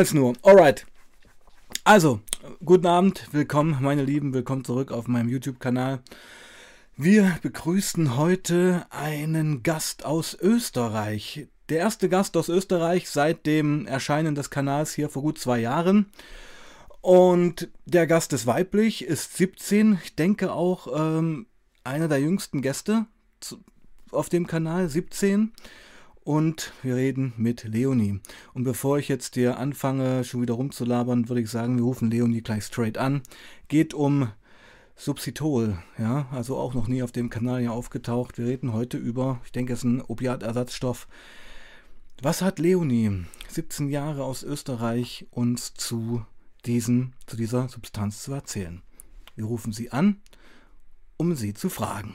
Als nur. Alright. Also, guten Abend, willkommen, meine Lieben, willkommen zurück auf meinem YouTube-Kanal. Wir begrüßen heute einen Gast aus Österreich. Der erste Gast aus Österreich seit dem Erscheinen des Kanals hier vor gut zwei Jahren. Und der Gast ist weiblich, ist 17, ich denke auch ähm, einer der jüngsten Gäste auf dem Kanal, 17. Und wir reden mit Leonie. Und bevor ich jetzt dir anfange, schon wieder rumzulabern, würde ich sagen, wir rufen Leonie gleich straight an. Geht um Subsitol, ja, also auch noch nie auf dem Kanal ja aufgetaucht. Wir reden heute über, ich denke, es ist ein Opiatersatzstoff. Was hat Leonie, 17 Jahre aus Österreich, uns zu, diesen, zu dieser Substanz zu erzählen? Wir rufen sie an, um sie zu fragen.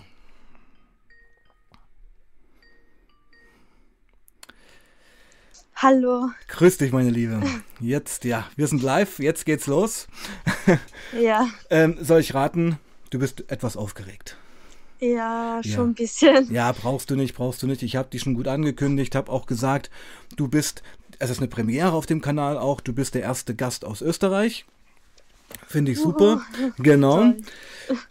Hallo. Grüß dich, meine Liebe. Jetzt, ja, wir sind live, jetzt geht's los. Ja. ähm, soll ich raten, du bist etwas aufgeregt. Ja, schon ja. ein bisschen. Ja, brauchst du nicht, brauchst du nicht. Ich habe dich schon gut angekündigt, habe auch gesagt, du bist, es ist eine Premiere auf dem Kanal auch, du bist der erste Gast aus Österreich. Finde ich super. Uh, genau. Toll.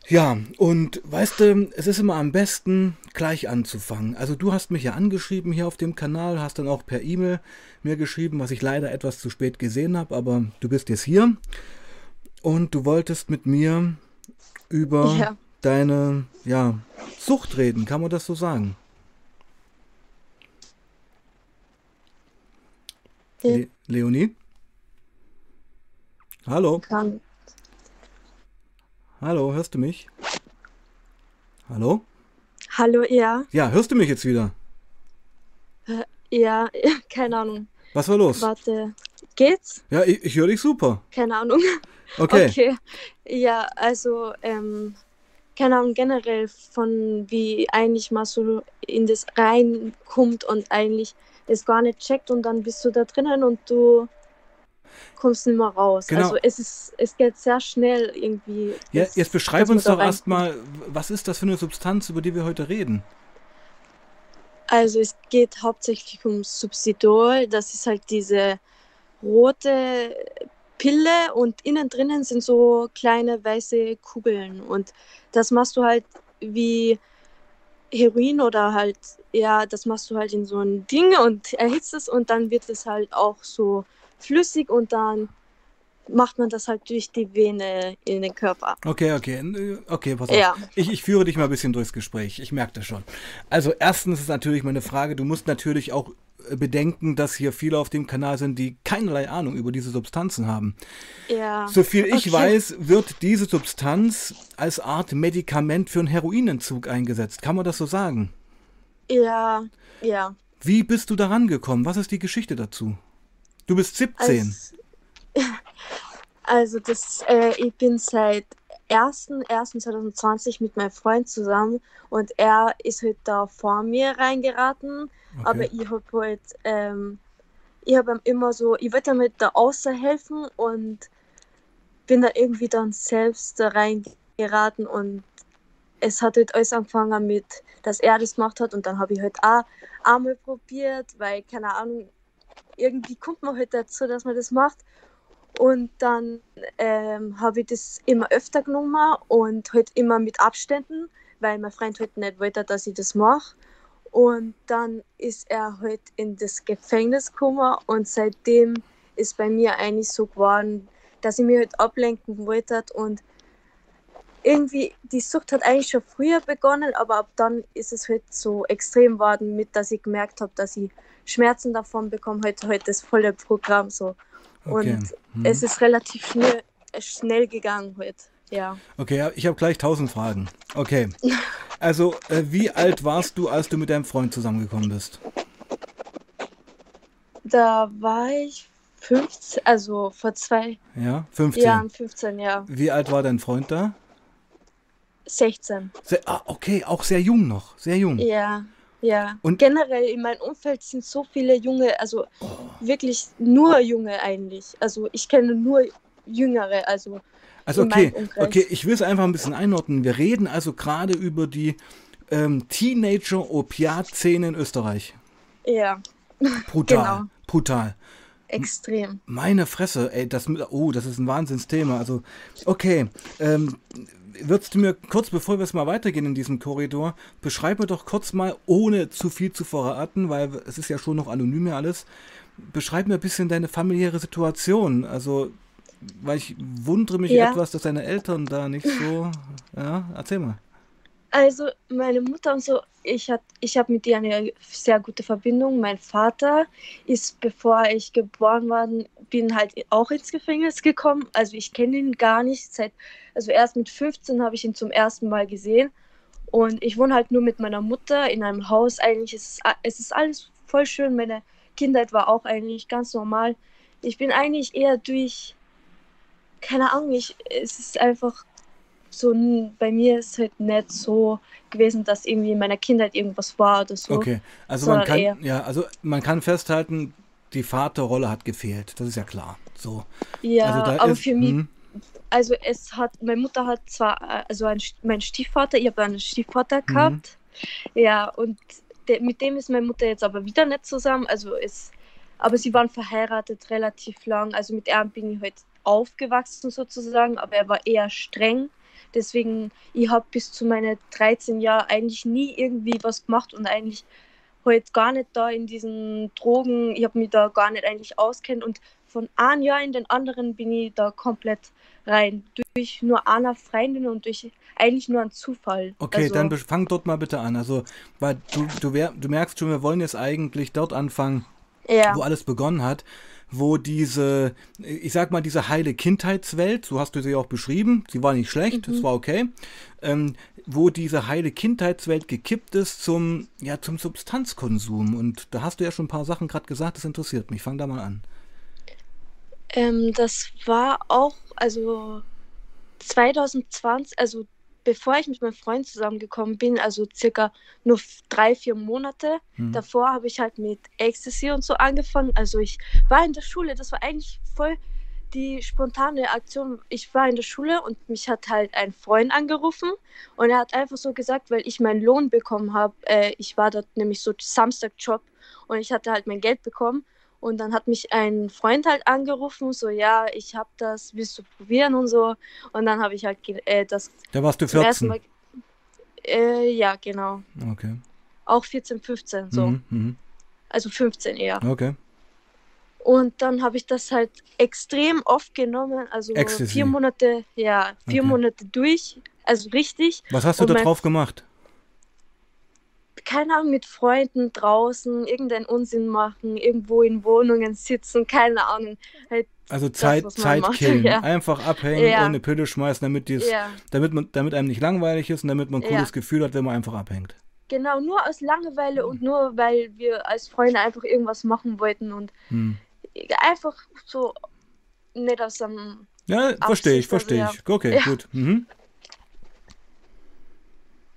Ja, und weißt du, es ist immer am besten, gleich anzufangen. Also du hast mich ja angeschrieben hier auf dem Kanal, hast dann auch per E-Mail mir geschrieben, was ich leider etwas zu spät gesehen habe, aber du bist jetzt hier und du wolltest mit mir über ja. deine ja, Sucht reden, kann man das so sagen? Le Leonie? Hallo? Kann. Hallo, hörst du mich? Hallo? Hallo, ja. Ja, hörst du mich jetzt wieder? Äh, ja, keine Ahnung. Was war los? Warte, geht's? Ja, ich, ich höre dich super. Keine Ahnung. Okay. Okay. Ja, also, ähm, keine Ahnung, generell von wie eigentlich mal so in das reinkommt und eigentlich es gar nicht checkt und dann bist du da drinnen und du kommst nicht mehr raus. Genau. Also es ist, es geht sehr schnell irgendwie. Ja, jetzt beschreib uns doch erstmal, was ist das für eine Substanz, über die wir heute reden? Also es geht hauptsächlich um Subsidol, das ist halt diese rote Pille und innen drinnen sind so kleine weiße Kugeln und das machst du halt wie Heroin oder halt, ja, das machst du halt in so ein Ding und erhitzt es und dann wird es halt auch so flüssig und dann macht man das halt durch die Vene in den Körper. Okay, okay, okay, pass auf. Ja. Ich, ich führe dich mal ein bisschen durchs Gespräch. Ich merke das schon. Also erstens ist natürlich meine Frage, du musst natürlich auch äh, bedenken, dass hier viele auf dem Kanal sind, die keinerlei Ahnung über diese Substanzen haben. Ja. Soviel ich okay. weiß, wird diese Substanz als Art Medikament für einen Heroinentzug eingesetzt. Kann man das so sagen? Ja, ja. Wie bist du daran gekommen? Was ist die Geschichte dazu? Du bist 17. Also, also das, äh, ich bin seit 1.1.2020 mit meinem Freund zusammen und er ist halt da vor mir reingeraten, okay. aber ich habe halt, ähm, ich habe ihm immer so, ich wollte damit da außer helfen und bin da irgendwie dann selbst da reingeraten und es hat halt alles angefangen mit, dass er das gemacht hat und dann habe ich halt auch einmal probiert, weil, keine Ahnung, irgendwie kommt man halt dazu, dass man das macht. Und dann ähm, habe ich das immer öfter genommen und halt immer mit Abständen, weil mein Freund halt nicht wollte, dass ich das mache. Und dann ist er halt in das Gefängnis gekommen und seitdem ist bei mir eigentlich so geworden, dass ich mich halt ablenken wollte und irgendwie, die Sucht hat eigentlich schon früher begonnen, aber ab dann ist es halt so extrem geworden, mit dass ich gemerkt habe, dass ich Schmerzen davon bekomme, heute halt das volle Programm so. Okay. Und hm. es ist relativ schnell, schnell gegangen heute. Ja. Okay, ich habe gleich tausend Fragen. Okay. Also, äh, wie alt warst du, als du mit deinem Freund zusammengekommen bist? Da war ich 15, also vor zwei ja, 15. Jahren, 15, ja. Wie alt war dein Freund da? 16. Sehr, ah, okay, auch sehr jung noch, sehr jung. Ja. Ja, und generell in meinem Umfeld sind so viele junge, also oh. wirklich nur junge eigentlich. Also ich kenne nur jüngere, also. Also okay, okay, ich will es einfach ein bisschen einordnen. Wir reden also gerade über die ähm, Teenager-Opiat-Szene in Österreich. Ja. Brutal, genau. brutal. extrem. Meine Fresse, ey, das, oh, das ist ein Wahnsinnsthema. Also, okay, ähm, würdest du mir kurz, bevor wir es mal weitergehen in diesem Korridor, beschreibe doch kurz mal, ohne zu viel zu verraten, weil es ist ja schon noch anonym ja alles, beschreib mir ein bisschen deine familiäre Situation. Also, weil ich wundere mich ja. etwas, dass deine Eltern da nicht so, ja, erzähl mal. Also meine Mutter und so, ich, ich habe mit ihr eine sehr gute Verbindung. Mein Vater ist, bevor ich geboren war, bin halt auch ins Gefängnis gekommen. Also ich kenne ihn gar nicht. Seit, also erst mit 15 habe ich ihn zum ersten Mal gesehen. Und ich wohne halt nur mit meiner Mutter in einem Haus. Eigentlich ist es, es ist alles voll schön. Meine Kindheit war auch eigentlich ganz normal. Ich bin eigentlich eher durch, keine Ahnung, ich, es ist einfach so, bei mir ist halt nicht so gewesen, dass irgendwie in meiner Kindheit irgendwas war oder so. Okay, also man kann, ja, also man kann festhalten, die Vaterrolle hat gefehlt, das ist ja klar. So. Ja, also aber ist, für mich, hm. also es hat, meine Mutter hat zwar, also ein, mein Stiefvater, ich habe einen Stiefvater mhm. gehabt, ja, und de, mit dem ist meine Mutter jetzt aber wieder nicht zusammen, also es, aber sie waren verheiratet relativ lang, also mit ihm bin ich halt aufgewachsen sozusagen, aber er war eher streng. Deswegen, ich habe bis zu meinen 13 Jahren eigentlich nie irgendwie was gemacht und eigentlich halt gar nicht da in diesen Drogen, ich habe mich da gar nicht eigentlich auskennt und von einem Jahr in den anderen bin ich da komplett rein. Durch nur einer Freundin und durch eigentlich nur einen Zufall. Okay, also, dann fang dort mal bitte an. Also, weil du, du, du merkst schon, wir wollen jetzt eigentlich dort anfangen, ja. wo alles begonnen hat wo diese, ich sag mal, diese heile Kindheitswelt, so hast du sie auch beschrieben, sie war nicht schlecht, es mhm. war okay, ähm, wo diese heile Kindheitswelt gekippt ist zum, ja, zum Substanzkonsum. Und da hast du ja schon ein paar Sachen gerade gesagt, das interessiert mich. Fang da mal an. Ähm, das war auch, also 2020, also bevor ich mit meinem Freund zusammengekommen bin, also circa nur drei, vier Monate, mhm. davor habe ich halt mit Ecstasy und so angefangen. Also ich war in der Schule, das war eigentlich voll die spontane Aktion. Ich war in der Schule und mich hat halt ein Freund angerufen und er hat einfach so gesagt, weil ich meinen Lohn bekommen habe, äh, ich war dort nämlich so Samstagjob und ich hatte halt mein Geld bekommen und dann hat mich ein Freund halt angerufen, so, ja, ich habe das, willst du probieren und so. Und dann habe ich halt äh, das. Da warst du 14? Mal, äh, ja, genau. Okay. Auch 14, 15, so. Mhm, mh. Also 15 eher. Okay. Und dann habe ich das halt extrem oft genommen, also Ecstasy. vier Monate, ja, vier okay. Monate durch, also richtig. Was hast du da drauf gemacht? Keine Ahnung, mit Freunden draußen irgendeinen Unsinn machen, irgendwo in Wohnungen sitzen, keine Ahnung. Halt also Zeit, das, Zeit killen. Ja. Einfach abhängen, ja. ohne Pille schmeißen, damit, ja. damit, man, damit einem nicht langweilig ist und damit man ein cooles Gefühl hat, wenn man einfach abhängt. Genau, nur aus Langeweile und nur weil wir als Freunde einfach irgendwas machen wollten und hm. einfach so nicht aus einem. Ja, verstehe ich, verstehe ich. Okay, gut. Mhm.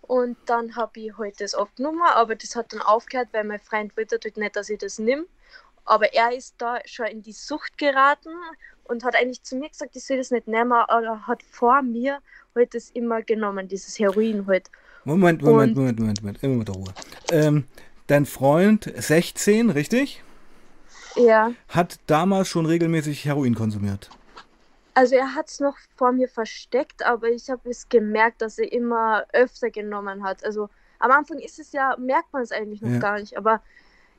Und dann habe ich heute halt das aufgenommen, aber das hat dann aufgehört, weil mein Freund wollte halt nicht, dass ich das nehme. Aber er ist da schon in die Sucht geraten und hat eigentlich zu mir gesagt, ich soll das nicht nehmen, aber er hat vor mir heute halt das immer genommen, dieses Heroin heute. Halt. Moment, Moment, und Moment, Moment, Moment, immer mit der Ruhe. Ähm, dein Freund, 16, richtig? Ja. Hat damals schon regelmäßig Heroin konsumiert? Also er hat es noch vor mir versteckt, aber ich habe es gemerkt, dass er immer öfter genommen hat. Also am Anfang ist es ja, merkt man es eigentlich noch ja. gar nicht, aber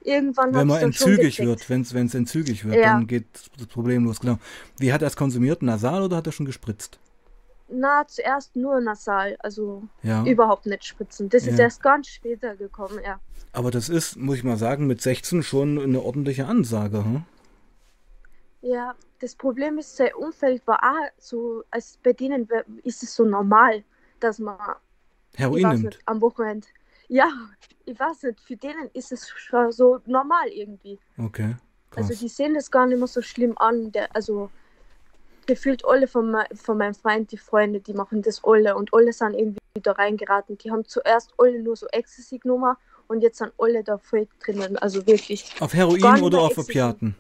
irgendwann Wenn man entzügig wird, wenn es entzügig wird, ja. dann geht das Problem los, genau. Wie hat er es konsumiert? Nasal oder hat er schon gespritzt? Na, zuerst nur nasal, also ja. überhaupt nicht spritzen. Das ist erst ganz später gekommen, ja. Aber das ist, muss ich mal sagen, mit 16 schon eine ordentliche Ansage, hm? Ja, das Problem ist, sein Umfeld war auch so, als bei denen ist es so normal, dass man Heroin nimmt. Nicht, am Wochenende. Ja, ich weiß nicht, für denen ist es schon so normal irgendwie. Okay. Krass. Also die sehen das gar nicht mehr so schlimm an. Der, also gefühlt alle von, von meinem Freund, die Freunde, die machen das alle und alle sind irgendwie da reingeraten. Die haben zuerst alle nur so Ecstasy genommen und jetzt sind alle da voll drinnen. Also wirklich. Auf Heroin oder auf Opiaten?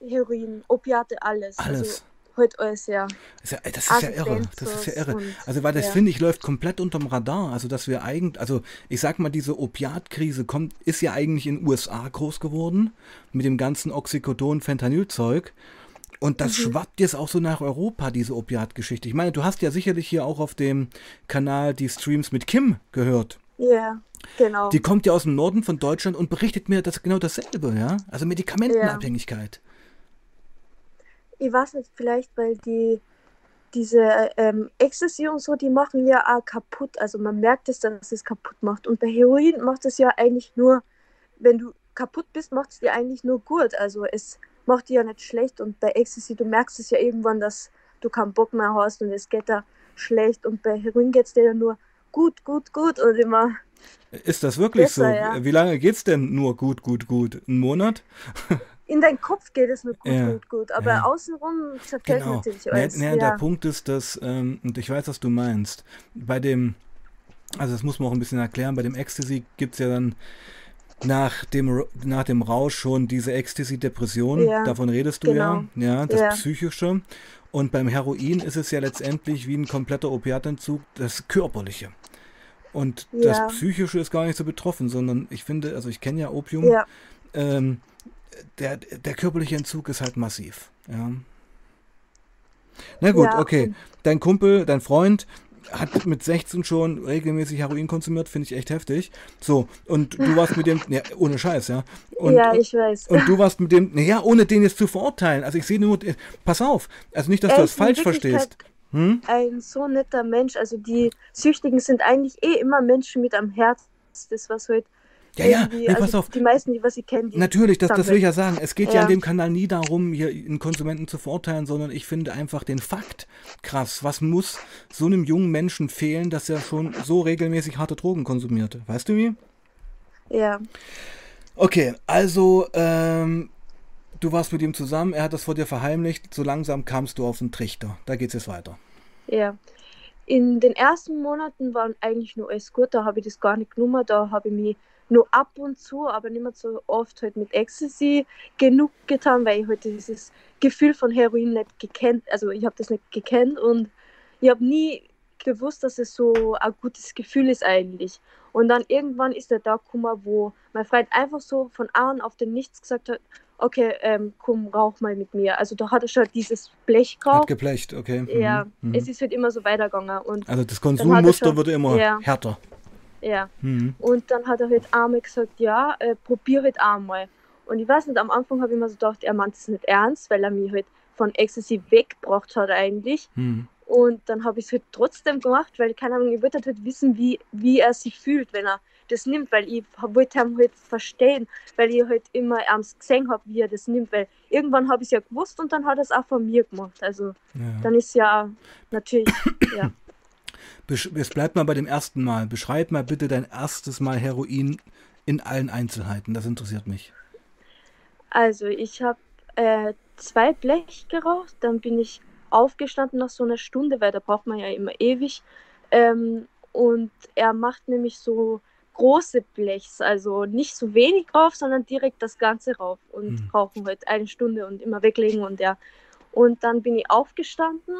Heroin, Opiate, alles. Alles. Also, halt alles, ja. Das ist ja, das ist ja irre. Das ist ja irre. Also, weil das ja. finde ich läuft komplett unterm Radar. Also, dass wir eigentlich, also ich sag mal, diese Opiatkrise kommt, ist ja eigentlich in den USA groß geworden mit dem ganzen Oxycodon-Fentanyl-Zeug. Und das mhm. schwappt jetzt auch so nach Europa, diese Opiatgeschichte. Ich meine, du hast ja sicherlich hier auch auf dem Kanal die Streams mit Kim gehört. Ja, genau. Die kommt ja aus dem Norden von Deutschland und berichtet mir das genau dasselbe, ja? Also Medikamentenabhängigkeit. Ich weiß nicht, vielleicht, weil die diese ähm, Ecstasy und so, die machen ja auch kaputt. Also man merkt es, dass es kaputt macht. Und bei Heroin macht es ja eigentlich nur, wenn du kaputt bist, macht es dir eigentlich nur gut. Also es macht dir ja nicht schlecht. Und bei Ecstasy, du merkst es ja irgendwann, dass du keinen Bock mehr hast und es geht da schlecht. Und bei Heroin geht es dir ja nur gut, gut, gut und immer. Ist das wirklich besser, so? Ja. Wie lange geht es denn nur gut, gut, gut? Ein Monat? In deinen Kopf geht es nur gut, ja. gut, gut, aber ja. außenrum zerfällt genau. natürlich alles. Nee, nee, Der Punkt ist, dass, ähm, und ich weiß, was du meinst, bei dem, also das muss man auch ein bisschen erklären, bei dem Ecstasy gibt es ja dann nach dem, nach dem Rausch schon diese Ecstasy-Depression, ja, davon redest du genau. ja, ja, das ja. Psychische. Und beim Heroin ist es ja letztendlich wie ein kompletter Opiatentzug, das Körperliche. Und ja. das Psychische ist gar nicht so betroffen, sondern ich finde, also ich kenne ja Opium, ja. Ähm, der, der körperliche Entzug ist halt massiv. Ja. Na gut, ja. okay. Dein Kumpel, dein Freund, hat mit 16 schon regelmäßig Heroin konsumiert, finde ich echt heftig. So, und du warst mit dem, ja, ohne Scheiß, ja. Und, ja, ich weiß. Und du warst mit dem, naja, ohne den jetzt zu verurteilen. Also ich sehe nur, pass auf, also nicht, dass er du das falsch verstehst. Hm? Ein so netter Mensch, also die Süchtigen sind eigentlich eh immer Menschen mit am Herz. Das, was heute ja, ja, nee, pass also auf. Die meisten, die was sie kennen, Natürlich, das, das will ich ja sagen. Es geht ja. ja in dem Kanal nie darum, hier einen Konsumenten zu verurteilen, sondern ich finde einfach den Fakt krass. Was muss so einem jungen Menschen fehlen, dass er schon so regelmäßig harte Drogen konsumiert? Weißt du wie? Ja. Okay, also, ähm, du warst mit ihm zusammen, er hat das vor dir verheimlicht, so langsam kamst du auf den Trichter. Da geht es jetzt weiter. Ja. In den ersten Monaten waren eigentlich nur alles gut, da habe ich das gar nicht genommen, da habe ich mich nur ab und zu, aber nicht mehr so oft halt mit Ecstasy genug getan, weil ich halt dieses Gefühl von Heroin nicht gekannt, also ich habe das nicht gekannt und ich habe nie gewusst, dass es so ein gutes Gefühl ist eigentlich. Und dann irgendwann ist der Tag gekommen, wo mein Freund einfach so von an auf den Nichts gesagt hat, okay, ähm, komm, rauch mal mit mir. Also da hat er schon dieses Blech gekauft. Hat geblecht, okay. Ja, mhm. es ist halt immer so weitergegangen. Und also das Konsummuster wird immer ja, härter. Ja. Mhm. Und dann hat er halt einmal gesagt, ja, äh, probier halt einmal. Und ich weiß nicht, am Anfang habe ich mir so gedacht, er meint es nicht ernst, weil er mich halt von Ecstasy weggebracht hat eigentlich. Mhm. Und dann habe ich es halt trotzdem gemacht, weil, keine Ahnung, ich wollte halt wissen, wie, wie er sich fühlt, wenn er das nimmt, weil ich wollte ihn halt verstehen, weil ich halt immer ernst gesehen habe, wie er das nimmt, weil irgendwann habe ich es ja gewusst und dann hat er es auch von mir gemacht. Also ja. dann ist ja natürlich, ja. Es bleibt mal bei dem ersten Mal. Beschreib mal bitte dein erstes Mal Heroin in allen Einzelheiten. Das interessiert mich. Also, ich habe äh, zwei Blech geraucht, dann bin ich aufgestanden nach so einer Stunde, weil da braucht man ja immer ewig. Ähm, und er macht nämlich so große Blechs, also nicht so wenig drauf, sondern direkt das Ganze rauf und hm. brauchen halt eine Stunde und immer weglegen und ja. Und dann bin ich aufgestanden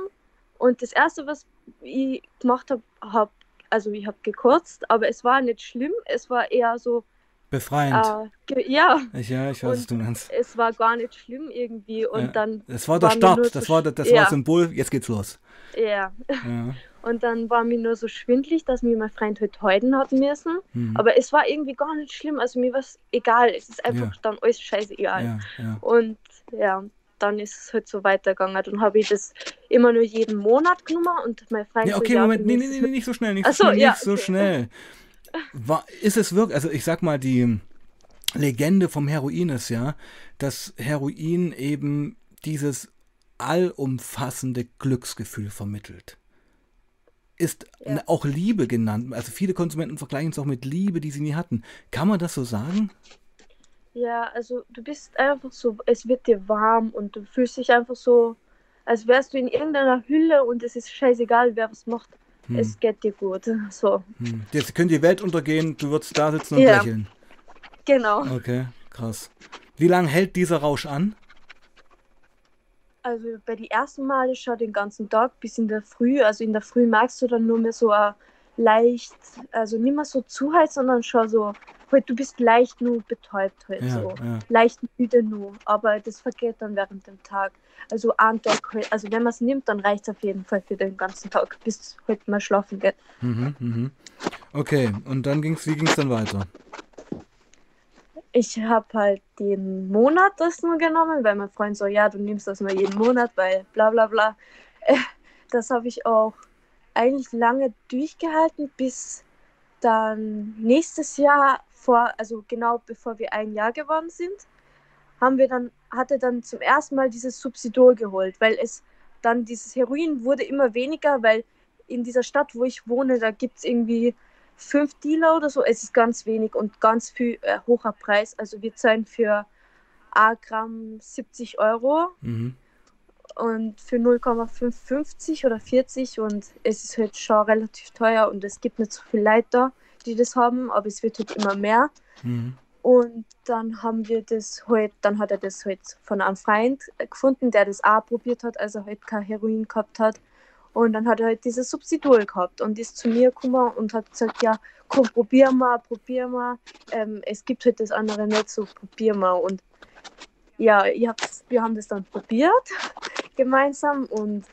und das erste, was ich gemacht habe, hab, also ich habe gekürzt, aber es war nicht schlimm, es war eher so. Befreiend. Äh, ja. Ich, ja, ich weiß, was du meinst. Es war gar nicht schlimm irgendwie und ja. dann. Es war der Start, das, so war, das ja. war Symbol, jetzt geht's los. Ja. ja. Und dann war mir nur so schwindlig, dass mir mein Freund heute heuden hat müssen. Hm. Aber es war irgendwie gar nicht schlimm. Also mir war es egal. Es ist einfach dann alles scheißegal. Ja, ja. Und ja, dann ist es halt so weitergegangen. Dann habe ich das immer nur jeden Monat genommen und mein Freund Ja, okay, so, Moment, nee, nee, nee, nicht so schnell, nicht so, schnell, ja, nicht so schnell. War, ist es wirklich, also ich sag mal, die Legende vom Heroin ist ja, dass Heroin eben dieses allumfassende Glücksgefühl vermittelt. Ist ja. auch Liebe genannt. Also viele Konsumenten vergleichen es auch mit Liebe, die sie nie hatten. Kann man das so sagen? Ja, also du bist einfach so, es wird dir warm und du fühlst dich einfach so, als wärst du in irgendeiner Hülle und es ist scheißegal, wer was macht. Hm. Es geht dir gut. So. Hm. Jetzt könnte die Welt untergehen, du würdest da sitzen und ja. lächeln. Genau. Okay, krass. Wie lange hält dieser Rausch an? also bei den ersten Male schon den ganzen Tag bis in der Früh. Also in der Früh merkst du dann nur mehr so ein leicht, also nicht mehr so zu heiß, sondern schon so, halt, du bist leicht nur betäubt halt ja, so. Ja. Leicht müde nur, aber das vergeht dann während dem Tag. Also ein Tag halt, also wenn man es nimmt, dann reicht es auf jeden Fall für den ganzen Tag, bis heute halt mal schlafen geht. Mhm, mhm. Okay, und dann ging's, wie ging es dann weiter? Ich habe halt den Monat das nur genommen, weil mein Freund so, ja, du nimmst das nur jeden Monat, weil bla bla bla. Das habe ich auch eigentlich lange durchgehalten, bis dann nächstes Jahr vor, also genau bevor wir ein Jahr geworden sind, haben wir dann, hatte dann zum ersten Mal dieses Subsidol geholt, weil es dann dieses Heroin wurde immer weniger, weil in dieser Stadt, wo ich wohne, da gibt es irgendwie fünf Dealer oder so. Es ist ganz wenig und ganz viel äh, hoher Preis. Also wir zahlen für A Gramm 70 Euro. Mhm und für 0,550 oder 40 und es ist halt schon relativ teuer und es gibt nicht so viele Leute die das haben, aber es wird halt immer mehr. Mhm. Und dann haben wir das halt, dann hat er das halt von einem Freund gefunden, der das auch probiert hat, als er halt kein Heroin gehabt hat. Und dann hat er halt dieses Subsidol gehabt und ist zu mir gekommen und hat gesagt, ja, komm, probier mal, probier mal. Ähm, es gibt halt das andere nicht so, probier mal. Und ja, wir haben das dann probiert gemeinsam und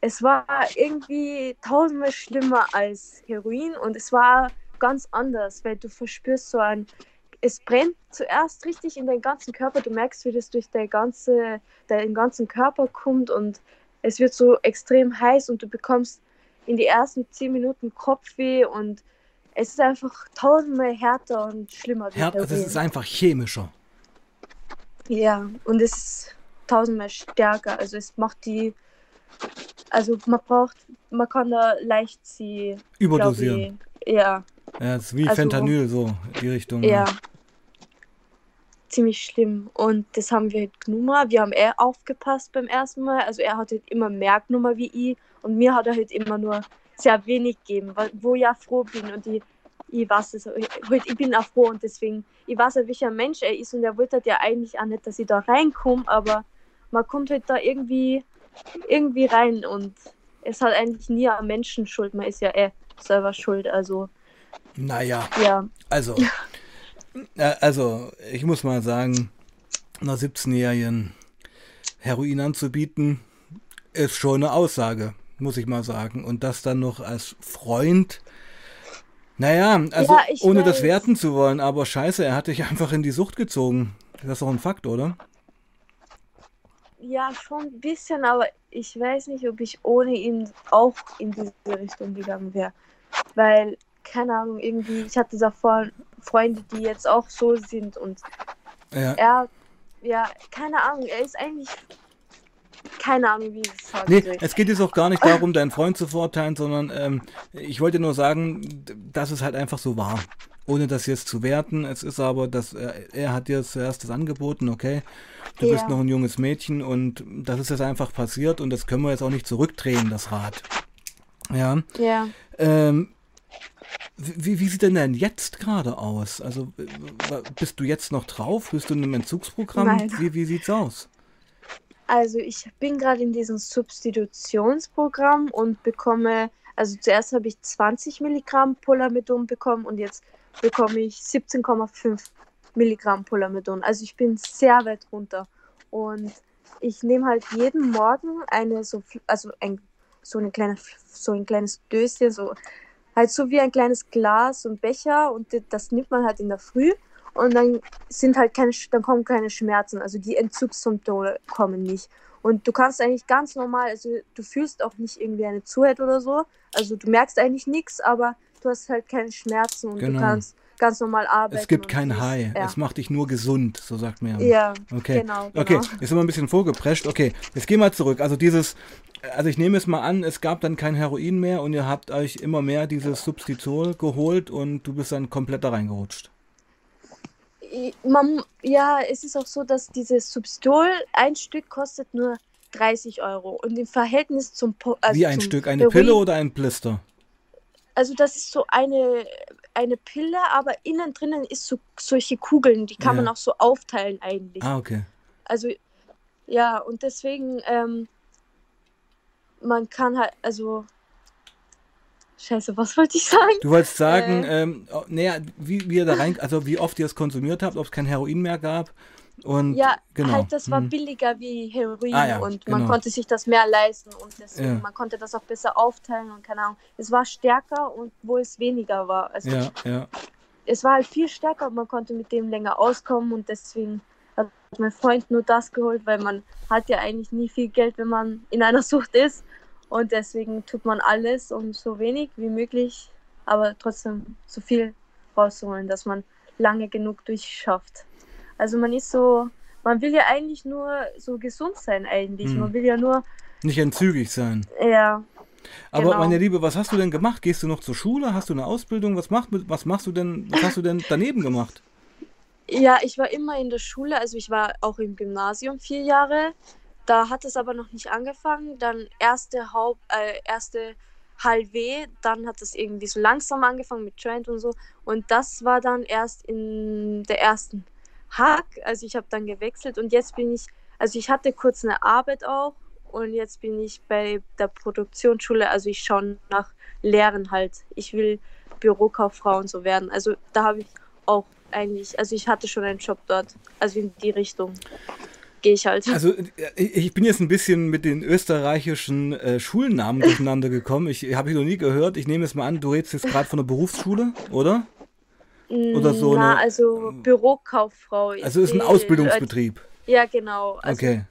es war irgendwie tausendmal schlimmer als Heroin und es war ganz anders, weil du verspürst so ein, es brennt zuerst richtig in deinen ganzen Körper, du merkst, wie das durch dein ganze, deinen ganzen Körper kommt und es wird so extrem heiß und du bekommst in die ersten zehn Minuten Kopfweh und es ist einfach tausendmal härter und schlimmer. Härter, es ist einfach chemischer. Ja, und es ist tausendmal stärker. Also es macht die, also man braucht, man kann da leicht sie überdosieren. Ich, ja. Ja, es ist wie also, Fentanyl, so die Richtung. Ja. ja. Ziemlich schlimm. Und das haben wir halt genommen. Wir haben eher aufgepasst beim ersten Mal. Also er hat halt immer mehr genommen wie ich. Und mir hat er halt immer nur sehr wenig gegeben, wo ich ja froh bin. Und ich, ich weiß es, halt, ich bin auch froh und deswegen, ich weiß auch, welcher Mensch er ist und er wollte halt ja eigentlich auch nicht, dass ich da reinkomme, aber man kommt halt da irgendwie, irgendwie rein und es hat eigentlich nie ein Menschen schuld, man ist ja eh selber schuld, also naja. Ja. Also, äh, also, ich muss mal sagen, einer 17-Jährigen Heroin anzubieten, ist schon eine Aussage, muss ich mal sagen. Und das dann noch als Freund. Naja, also ja, ohne weiß. das werten zu wollen, aber scheiße, er hat dich einfach in die Sucht gezogen. Das ist doch ein Fakt, oder? Ja, schon ein bisschen, aber ich weiß nicht, ob ich ohne ihn auch in diese Richtung gegangen wäre. Weil keine Ahnung, irgendwie, ich hatte davor Freunde, die jetzt auch so sind und ja. er, ja, keine Ahnung, er ist eigentlich keine Ahnung, wie es sagt. Nee, es geht jetzt auch gar nicht darum, deinen Freund zu verurteilen, sondern ähm, ich wollte nur sagen, dass es halt einfach so war. Ohne das jetzt zu werten. Es ist aber, dass er, er hat dir zuerst das angeboten, okay, du ja. bist noch ein junges Mädchen und das ist jetzt einfach passiert und das können wir jetzt auch nicht zurückdrehen, das Rad. Ja. Ja. Ähm, wie, wie sieht denn denn jetzt gerade aus? Also bist du jetzt noch drauf? Bist du in einem Entzugsprogramm? Nein. Wie, wie sieht's aus? Also ich bin gerade in diesem Substitutionsprogramm und bekomme, also zuerst habe ich 20 Milligramm Polamidon bekommen und jetzt bekomme ich 17,5 Milligramm Polamidon. Also ich bin sehr weit runter und ich nehme halt jeden Morgen eine so, also ein, so, eine kleine, so ein kleines Döschen, so halt so wie ein kleines Glas und Becher und das nimmt man halt in der Früh und dann sind halt keine, dann kommen keine Schmerzen, also die Entzugssymptome kommen nicht. Und du kannst eigentlich ganz normal, also du fühlst auch nicht irgendwie eine Zuheit oder so, also du merkst eigentlich nichts, aber du hast halt keine Schmerzen und genau. du kannst ganz normal arbeiten. Es gibt kein High, ja. es macht dich nur gesund, so sagt man ja. Okay. genau. genau. Okay, jetzt sind wir ein bisschen vorgeprescht. Okay, jetzt gehen wir zurück. Also dieses, also ich nehme es mal an, es gab dann kein Heroin mehr und ihr habt euch immer mehr dieses Substitut geholt und du bist dann komplett da reingerutscht. Man, ja, es ist auch so, dass dieses Substol ein Stück kostet nur 30 Euro und im Verhältnis zum also Wie ein Stück, eine Heroin, Pille oder ein Blister? Also das ist so eine eine Pille, aber innen drinnen ist so solche Kugeln, die kann ja. man auch so aufteilen eigentlich. Ah, okay. Also Ja, und deswegen, ähm, man kann halt, also Scheiße, was wollte ich sagen? Du wolltest sagen, äh, ähm, oh, naja, wie, wie ihr da rein, also wie oft ihr es konsumiert habt, ob es kein Heroin mehr gab. Und ja, genau. halt, das war hm. billiger wie Heroin ah, ja, und genau. man konnte sich das mehr leisten und deswegen, ja. man konnte das auch besser aufteilen und keine Ahnung. Es war stärker und wo es weniger war. Also ja, ja. Es war halt viel stärker und man konnte mit dem länger auskommen und deswegen hat mein Freund nur das geholt, weil man hat ja eigentlich nie viel Geld, wenn man in einer Sucht ist. Und deswegen tut man alles, um so wenig wie möglich, aber trotzdem so viel rauszuholen, dass man lange genug durchschafft. Also man ist so, man will ja eigentlich nur so gesund sein eigentlich. Hm. Man will ja nur nicht entzügig sein. Ja. Aber genau. meine Liebe, was hast du denn gemacht? Gehst du noch zur Schule? Hast du eine Ausbildung? Was, macht, was machst du denn? Was hast du denn daneben gemacht? Ja, ich war immer in der Schule, also ich war auch im Gymnasium vier Jahre. Da hat es aber noch nicht angefangen. Dann erste Haupt, äh, erste HLW, dann hat es irgendwie so langsam angefangen mit Trend und so. Und das war dann erst in der ersten Hack. Also ich habe dann gewechselt und jetzt bin ich, also ich hatte kurz eine Arbeit auch und jetzt bin ich bei der Produktionsschule. Also ich schaue nach Lehren halt. Ich will Bürokauffrau und so werden. Also da habe ich auch eigentlich, also ich hatte schon einen Job dort, also in die Richtung gehe ich halt. Also äh, ich bin jetzt ein bisschen mit den österreichischen äh, Schulnamen durcheinander gekommen. Ich habe ich noch nie gehört. Ich nehme es mal an, du redest jetzt gerade von der Berufsschule, oder? Oder so Na, eine, also Bürokauffrau. Also ist ein Ausbildungsbetrieb. Ja, genau. Also okay.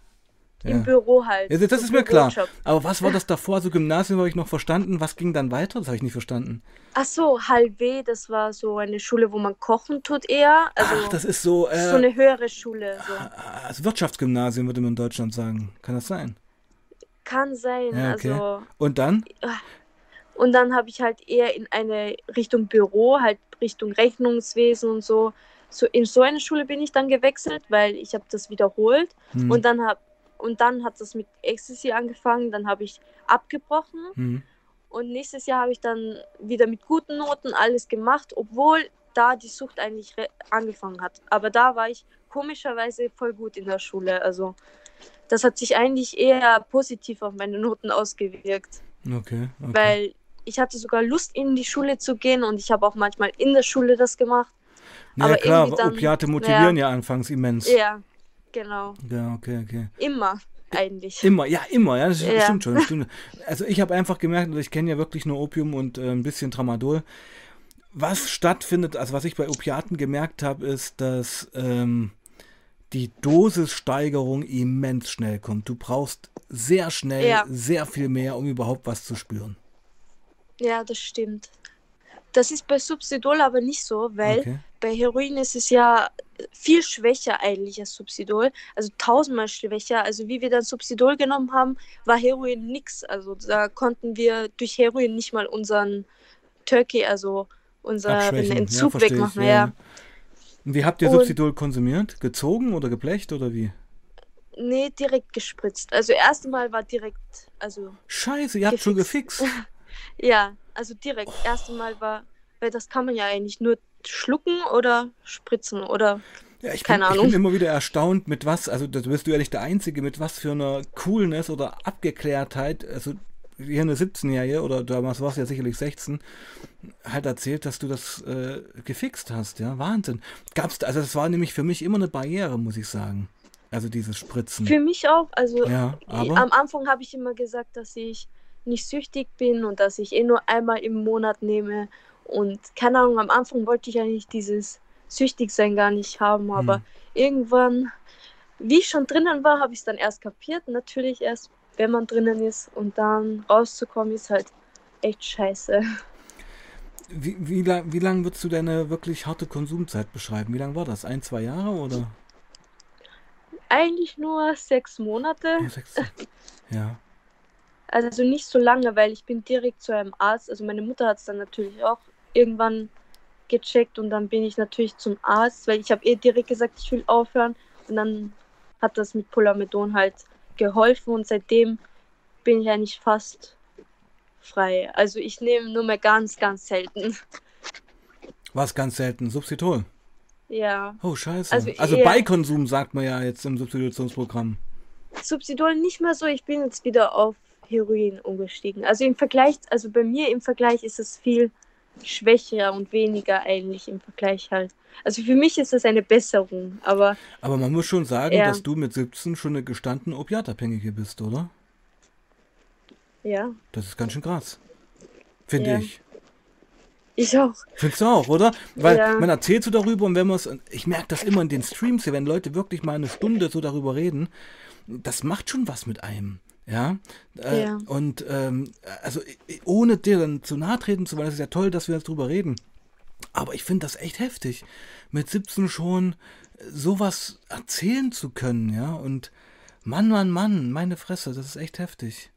Im ja. Büro halt. Ja, das ist mir klar. Aber was war das davor? Also Gymnasium habe ich noch verstanden. Was ging dann weiter? Das habe ich nicht verstanden. Ach so, Halb das war so eine Schule, wo man kochen tut eher. Also Ach, das ist so. Äh, so eine höhere Schule. So. Also Wirtschaftsgymnasium würde man in Deutschland sagen. Kann das sein? Kann sein. Ja, okay. Also, Und dann? Und dann habe ich halt eher in eine Richtung Büro, halt Richtung Rechnungswesen und so. So in so eine Schule bin ich dann gewechselt, weil ich habe das wiederholt hm. und dann habe und dann hat es mit Ecstasy angefangen, dann habe ich abgebrochen. Mhm. Und nächstes Jahr habe ich dann wieder mit guten Noten alles gemacht, obwohl da die Sucht eigentlich angefangen hat. Aber da war ich komischerweise voll gut in der Schule. Also das hat sich eigentlich eher positiv auf meine Noten ausgewirkt. Okay. okay. Weil ich hatte sogar Lust, in die Schule zu gehen und ich habe auch manchmal in der Schule das gemacht. Ja, aber klar, dann, Opiate motivieren ja, ja anfangs immens. Ja, Genau. Ja, okay, okay. Immer eigentlich. Immer, ja, immer, ja, das ja. stimmt schon. Stimmt. Also ich habe einfach gemerkt, also ich kenne ja wirklich nur Opium und äh, ein bisschen Tramadol. Was stattfindet, also was ich bei Opiaten gemerkt habe, ist, dass ähm, die Dosissteigerung immens schnell kommt. Du brauchst sehr schnell ja. sehr viel mehr, um überhaupt was zu spüren. Ja, das stimmt. Das ist bei Subsidol aber nicht so, weil okay. bei Heroin ist es ja viel schwächer eigentlich als Subsidol, also tausendmal schwächer. Also wie wir dann Subsidol genommen haben, war Heroin nix. Also da konnten wir durch Heroin nicht mal unseren Turkey, also unser Entzug ja, wegmachen. Ja. ja. Wie habt ihr Und, Subsidol konsumiert? Gezogen oder geblecht oder wie? Nee, direkt gespritzt. Also erstmal war direkt, also. Scheiße, ihr habt gefixt. schon gefixt. ja, also direkt. Oh. Erste Mal war, weil das kann man ja eigentlich nur schlucken oder spritzen oder ja, ich keine bin, Ahnung. Ich bin immer wieder erstaunt, mit was, also da bist du ja nicht der Einzige, mit was für einer Coolness oder Abgeklärtheit, also hier eine 17-Jährige oder damals warst du ja sicherlich 16, halt erzählt, dass du das äh, gefixt hast, ja, Wahnsinn. Gab's, also das war nämlich für mich immer eine Barriere, muss ich sagen. Also dieses Spritzen. Für mich auch, also ja, aber? am Anfang habe ich immer gesagt, dass ich nicht süchtig bin und dass ich eh nur einmal im Monat nehme. Und keine Ahnung, am Anfang wollte ich eigentlich dieses Süchtigsein gar nicht haben, aber hm. irgendwann, wie ich schon drinnen war, habe ich es dann erst kapiert. Natürlich erst, wenn man drinnen ist und dann rauszukommen, ist halt echt scheiße. Wie, wie lang, wie lang würdest du deine wirklich harte Konsumzeit beschreiben? Wie lang war das? Ein, zwei Jahre oder? Eigentlich nur sechs Monate. Ja, sechs, ja. Also nicht so lange, weil ich bin direkt zu einem Arzt. Also meine Mutter hat es dann natürlich auch irgendwann gecheckt und dann bin ich natürlich zum Arzt, weil ich habe eh direkt gesagt, ich will aufhören. Und dann hat das mit Polamedon halt geholfen und seitdem bin ich eigentlich fast frei. Also ich nehme nur mehr ganz, ganz selten. Was ganz selten? Substitut? Ja. Oh, scheiße. Also, also bei Konsum sagt man ja jetzt im Substitutionsprogramm. Subsidol nicht mehr so. Ich bin jetzt wieder auf Heroin umgestiegen. Also im Vergleich, also bei mir im Vergleich ist es viel schwächer und weniger eigentlich im Vergleich halt. Also für mich ist das eine Besserung, aber. Aber man muss schon sagen, ja. dass du mit 17 schon eine gestandene Opiatabhängige bist, oder? Ja. Das ist ganz schön krass. Finde ja. ich. Ich auch. Findest du auch, oder? Weil ja. man erzählt so darüber und wenn man es, ich merke das immer in den Streams hier, wenn Leute wirklich mal eine Stunde so darüber reden, das macht schon was mit einem. Ja, äh, ja. und ähm, also ohne dir dann zu nahe treten zu wollen, das ist ja toll, dass wir jetzt drüber reden. Aber ich finde das echt heftig, mit 17 schon sowas erzählen zu können, ja. Und Mann, Mann, Mann, meine Fresse, das ist echt heftig.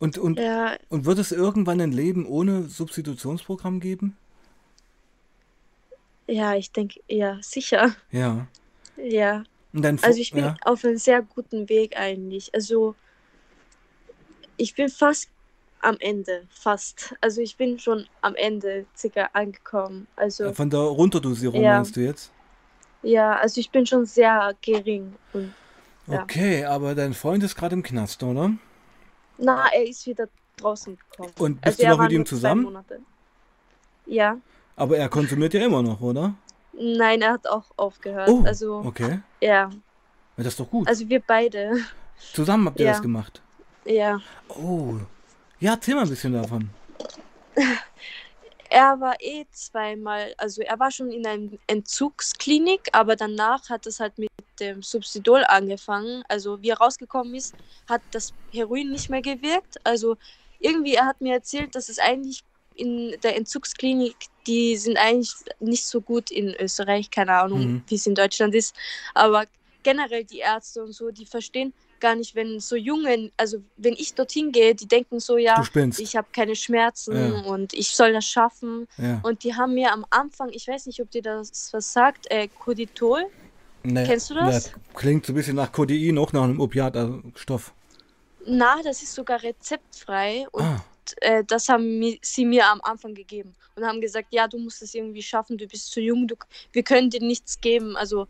Und, und, ja. und wird es irgendwann ein Leben ohne Substitutionsprogramm geben? Ja, ich denke, ja, sicher. Ja. Ja. also ich bin ja. auf einem sehr guten Weg eigentlich. Also ich bin fast am Ende, fast. Also ich bin schon am Ende circa angekommen. Also von der Runterdosierung ja. meinst du jetzt? Ja, also ich bin schon sehr gering. Und, ja. Okay, aber dein Freund ist gerade im Knast, oder? Na, er ist wieder draußen gekommen. Und bist also du noch mit ihm zusammen? Ja. Aber er konsumiert ja immer noch, oder? Nein, er hat auch aufgehört. Oh, also, okay. Ja. Das ist doch gut. Also wir beide. Zusammen habt ihr ja. das gemacht? Ja. Oh. Ja, erzähl mal ein bisschen davon. Er war eh zweimal, also er war schon in einer Entzugsklinik, aber danach hat es halt mit dem Subsidol angefangen. Also wie er rausgekommen ist, hat das Heroin nicht mehr gewirkt. Also irgendwie, er hat mir erzählt, dass es eigentlich in der Entzugsklinik, die sind eigentlich nicht so gut in Österreich, keine Ahnung, mhm. wie es in Deutschland ist, aber generell die Ärzte und so, die verstehen gar nicht, wenn so Jungen, also wenn ich dorthin gehe, die denken so, ja, ich habe keine Schmerzen ja. und ich soll das schaffen. Ja. Und die haben mir am Anfang, ich weiß nicht, ob dir das was sagt, äh, Coditol. Nee, Kennst du das? Nee, klingt so ein bisschen nach Codein, auch nach einem Opiatstoff. Na, das ist sogar rezeptfrei und ah. äh, das haben sie mir am Anfang gegeben und haben gesagt, ja, du musst es irgendwie schaffen, du bist zu jung, du, wir können dir nichts geben. Also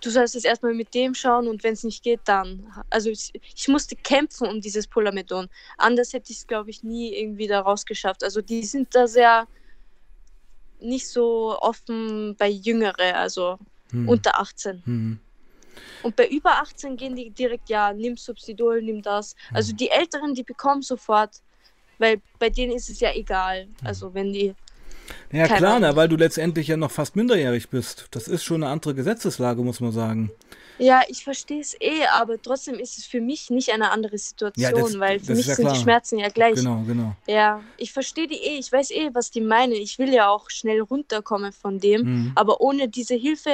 du sollst es erstmal mit dem schauen und wenn es nicht geht, dann. Also ich, ich, musste kämpfen um dieses Polamedon. Anders hätte ich es, glaube ich, nie irgendwie da rausgeschafft. Also die sind da sehr nicht so offen bei Jüngere, also hm. unter 18. Hm. Und bei über 18 gehen die direkt, ja, nimm Subsidol, nimm das. Also hm. die Älteren, die bekommen sofort, weil bei denen ist es ja egal. Hm. Also wenn die ja, Keine klar, na, weil du letztendlich ja noch fast minderjährig bist. Das ist schon eine andere Gesetzeslage, muss man sagen. Ja, ich verstehe es eh, aber trotzdem ist es für mich nicht eine andere Situation, ja, das, weil für mich ja sind klar. die Schmerzen ja gleich. Genau, genau. Ja, ich verstehe die eh, ich weiß eh, was die meinen. Ich will ja auch schnell runterkommen von dem, mhm. aber ohne diese Hilfe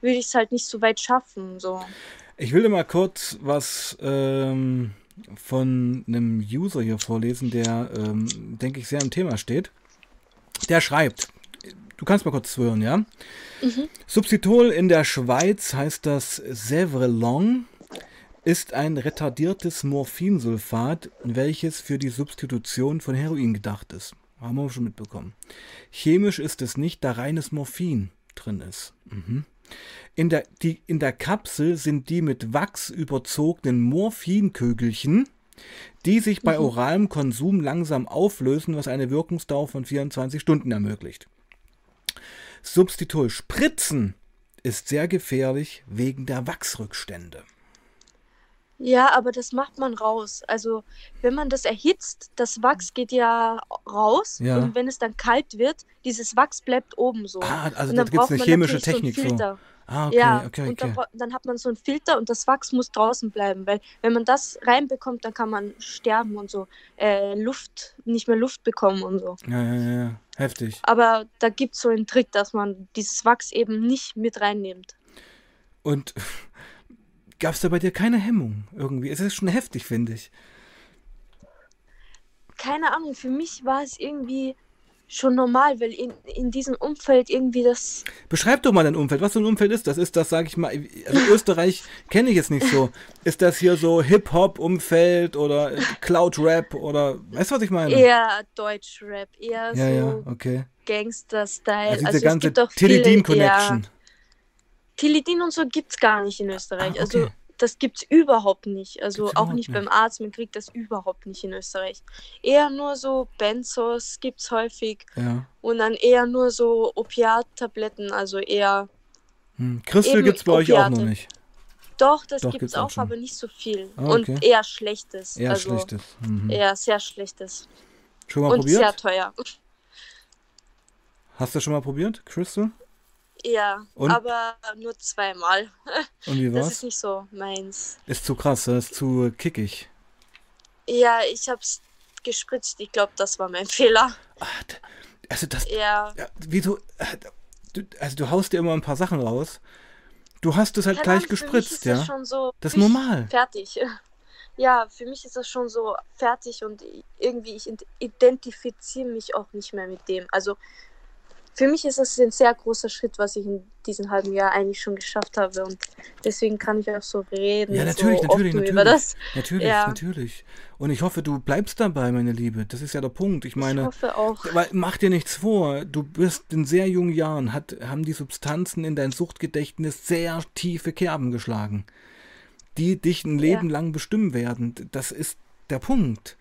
würde ich es halt nicht so weit schaffen. So. Ich will dir mal kurz was ähm, von einem User hier vorlesen, der, ähm, denke ich, sehr im Thema steht. Der schreibt, du kannst mal kurz zuhören, ja? Mhm. Substitul in der Schweiz heißt das Sevrelong, ist ein retardiertes Morphinsulfat, welches für die Substitution von Heroin gedacht ist. Haben wir schon mitbekommen. Chemisch ist es nicht, da reines Morphin drin ist. Mhm. In, der, die, in der Kapsel sind die mit Wachs überzogenen Morphinkügelchen die sich bei mhm. oralem Konsum langsam auflösen, was eine Wirkungsdauer von 24 Stunden ermöglicht. Substitul Spritzen ist sehr gefährlich wegen der Wachsrückstände. Ja, aber das macht man raus. Also, wenn man das erhitzt, das Wachs geht ja raus ja. und wenn es dann kalt wird, dieses Wachs bleibt oben so. Ah, also da gibt es eine chemische Technik so. Ah, okay, ja, okay, und okay. Dann, dann, hat man so einen Filter und das Wachs muss draußen bleiben, weil wenn man das reinbekommt, dann kann man sterben und so, äh, Luft, nicht mehr Luft bekommen und so. Ja, ja, ja, heftig. Aber da gibt es so einen Trick, dass man dieses Wachs eben nicht mit reinnimmt. Und gab es da bei dir keine Hemmung irgendwie? Es ist schon heftig, finde ich. Keine Ahnung, für mich war es irgendwie schon normal, weil in, in diesem Umfeld irgendwie das. Beschreib doch mal dein Umfeld. Was für ein Umfeld ist das? Ist das, sag ich mal, also Österreich kenne ich jetzt nicht so. Ist das hier so Hip-Hop-Umfeld oder Cloud-Rap oder weißt du, was ich meine? Eher Deutsch-Rap, eher ja, so ja, okay. Gangster-Style. Also, diese also ganze Tilidin-Connection. Tilidin und so gibt es gar nicht in Österreich. Ah, okay. Also das gibt es überhaupt nicht. Also gibt's auch nicht, nicht, beim Arzt, man kriegt das überhaupt nicht in Österreich. Eher nur so Benzos gibt es häufig. Ja. Und dann eher nur so Opiattabletten, also eher. Hm. Christel gibt es bei Opiate. euch auch noch nicht. Doch, das gibt es auch, auch aber nicht so viel. Ah, okay. Und eher schlechtes. Eher also schlechtes. Mhm. Eher sehr schlechtes. Schon mal Und probiert? sehr teuer. Hast du schon mal probiert, Crystal? Ja, Und? aber nur zweimal. Und wie war's? Das ist nicht so meins. Ist zu krass, ist zu kickig. Ja, ich hab's gespritzt. Ich glaube, das war mein Fehler. Ach, also das. Ja. Wie du, äh, also du haust dir immer ein paar Sachen raus. Du hast es halt Keine gleich gespritzt, ja? Das, so das ist normal. Fertig. Ja, für mich ist das schon so fertig und irgendwie ich identifiziere mich auch nicht mehr mit dem. Also für mich ist das ein sehr großer Schritt, was ich in diesem halben Jahr eigentlich schon geschafft habe. Und deswegen kann ich auch so reden. Ja, natürlich, so natürlich, natürlich. Über das. Natürlich, ja. natürlich. Und ich hoffe, du bleibst dabei, meine Liebe. Das ist ja der Punkt. Ich meine, ich hoffe auch. Weil, mach dir nichts vor. Du bist in sehr jungen Jahren, hat, haben die Substanzen in dein Suchtgedächtnis sehr tiefe Kerben geschlagen, die dich ein Leben ja. lang bestimmen werden. Das ist der Punkt.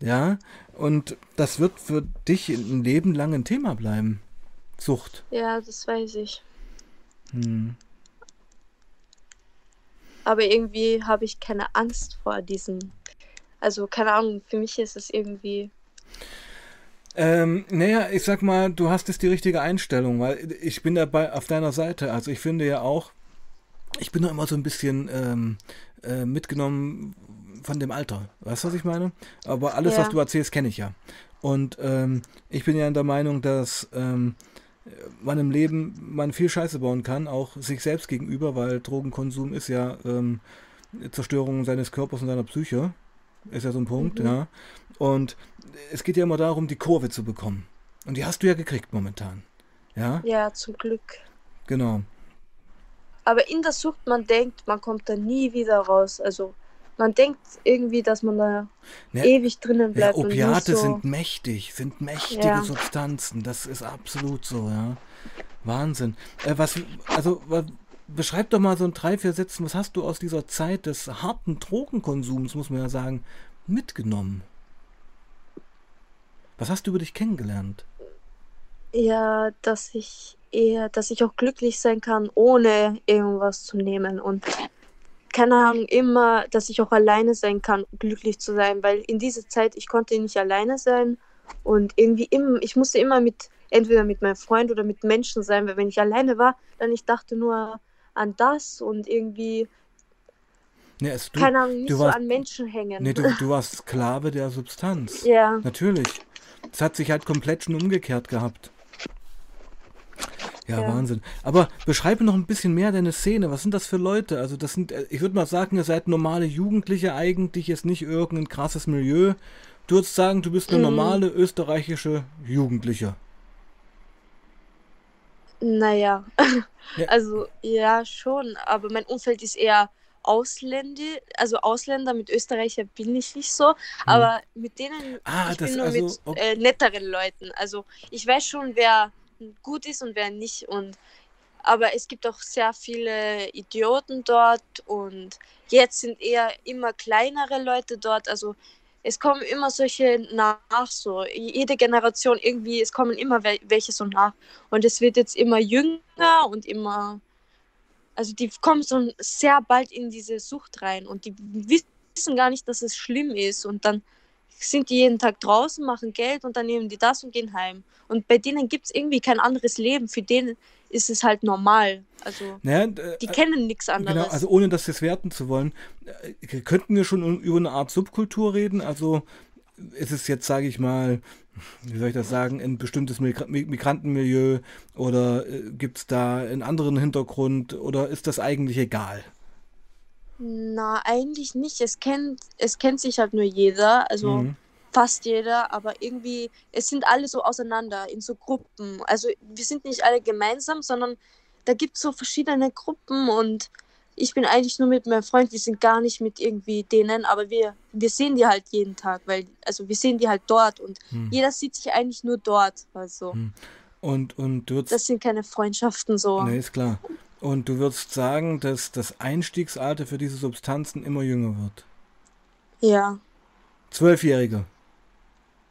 Ja, und das wird für dich ein Leben lang ein Thema bleiben. Sucht. Ja, das weiß ich. Hm. Aber irgendwie habe ich keine Angst vor diesem. Also, keine Ahnung, für mich ist es irgendwie. Ähm, naja, ich sag mal, du hast jetzt die richtige Einstellung, weil ich bin dabei auf deiner Seite. Also ich finde ja auch, ich bin doch immer so ein bisschen ähm, äh, mitgenommen von dem Alter. Weißt du, was ich meine? Aber alles, ja. was du erzählst, kenne ich ja. Und ähm, ich bin ja in der Meinung, dass ähm, man im Leben man viel Scheiße bauen kann, auch sich selbst gegenüber, weil Drogenkonsum ist ja ähm, Zerstörung seines Körpers und seiner Psyche. Ist ja so ein Punkt, mhm. ja. Und es geht ja immer darum, die Kurve zu bekommen. Und die hast du ja gekriegt momentan. Ja? Ja, zum Glück. Genau. Aber in der Sucht, man denkt, man kommt da nie wieder raus. Also man denkt irgendwie, dass man da ja, ewig drinnen bleibt. Ja, Opiate so sind mächtig, sind mächtige ja. Substanzen. Das ist absolut so, ja. Wahnsinn. Äh, was, also, was, beschreib doch mal so in drei, vier Sätzen, was hast du aus dieser Zeit des harten Drogenkonsums, muss man ja sagen, mitgenommen? Was hast du über dich kennengelernt? Ja, dass ich eher, dass ich auch glücklich sein kann, ohne irgendwas zu nehmen und keine Ahnung, immer, dass ich auch alleine sein kann, glücklich zu sein, weil in dieser Zeit, ich konnte nicht alleine sein und irgendwie immer, ich musste immer mit, entweder mit meinem Freund oder mit Menschen sein, weil wenn ich alleine war, dann ich dachte nur an das und irgendwie, nee, also du, keine Ahnung, nicht warst, so an Menschen hängen. Nee, du, du warst Sklave der Substanz. Ja. Natürlich. Es hat sich halt komplett schon umgekehrt gehabt. Ja, ja, Wahnsinn. Aber beschreibe noch ein bisschen mehr deine Szene. Was sind das für Leute? Also, das sind, äh, ich würde mal sagen, ihr seid normale Jugendliche, eigentlich jetzt nicht irgendein krasses Milieu. Du würdest sagen, du bist eine mhm. normale österreichische Jugendliche. Naja, ja. also ja, schon, aber mein Umfeld ist eher Ausländer, also Ausländer mit Österreicher bin ich nicht so, mhm. aber mit denen ah, ich bin nur also, mit okay. äh, netteren Leuten. Also ich weiß schon, wer gut ist und wer nicht. Und aber es gibt auch sehr viele Idioten dort und jetzt sind eher immer kleinere Leute dort. Also es kommen immer solche nach, so jede Generation irgendwie, es kommen immer welche so nach. Und es wird jetzt immer jünger und immer, also die kommen so sehr bald in diese Sucht rein und die wissen gar nicht, dass es schlimm ist. Und dann sind die jeden Tag draußen, machen Geld und dann nehmen die das und gehen heim. Und bei denen gibt es irgendwie kein anderes Leben. Für den ist es halt normal. Also naja, die äh, kennen nichts genau, anderes. Genau, also ohne das jetzt werten zu wollen, äh, könnten wir schon über eine Art Subkultur reden. Also ist es jetzt, sage ich mal, wie soll ich das sagen, ein bestimmtes Migrantenmilieu oder äh, gibt es da einen anderen Hintergrund oder ist das eigentlich egal? Na, eigentlich nicht. Es kennt, es kennt sich halt nur jeder, also mhm. fast jeder, aber irgendwie, es sind alle so auseinander in so Gruppen. Also wir sind nicht alle gemeinsam, sondern da gibt es so verschiedene Gruppen und ich bin eigentlich nur mit meinem Freund, wir sind gar nicht mit irgendwie denen, aber wir, wir sehen die halt jeden Tag, weil, also wir sehen die halt dort und mhm. jeder sieht sich eigentlich nur dort. Also. Mhm. Und, und du Das sind keine Freundschaften so. Nee, ist klar. Und du würdest sagen, dass das Einstiegsalter für diese Substanzen immer jünger wird. Ja. Zwölfjährige.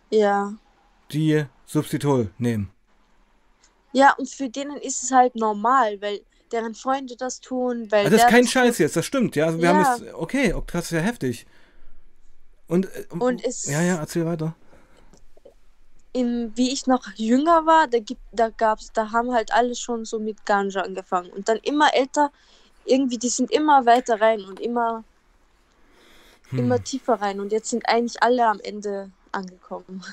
Ja. Die Substitul nehmen. Ja, und für denen ist es halt normal, weil deren Freunde das tun, weil. Also das ist kein Scheiß jetzt, das stimmt, ja. Also wir ja. haben es. Okay, das ist ja heftig. Und, äh, und es. Ja, ja, erzähl weiter. Im, wie ich noch jünger war, da gibt, da gab's, da haben halt alle schon so mit Ganja angefangen. Und dann immer älter, irgendwie, die sind immer weiter rein und immer, hm. immer tiefer rein. Und jetzt sind eigentlich alle am Ende angekommen.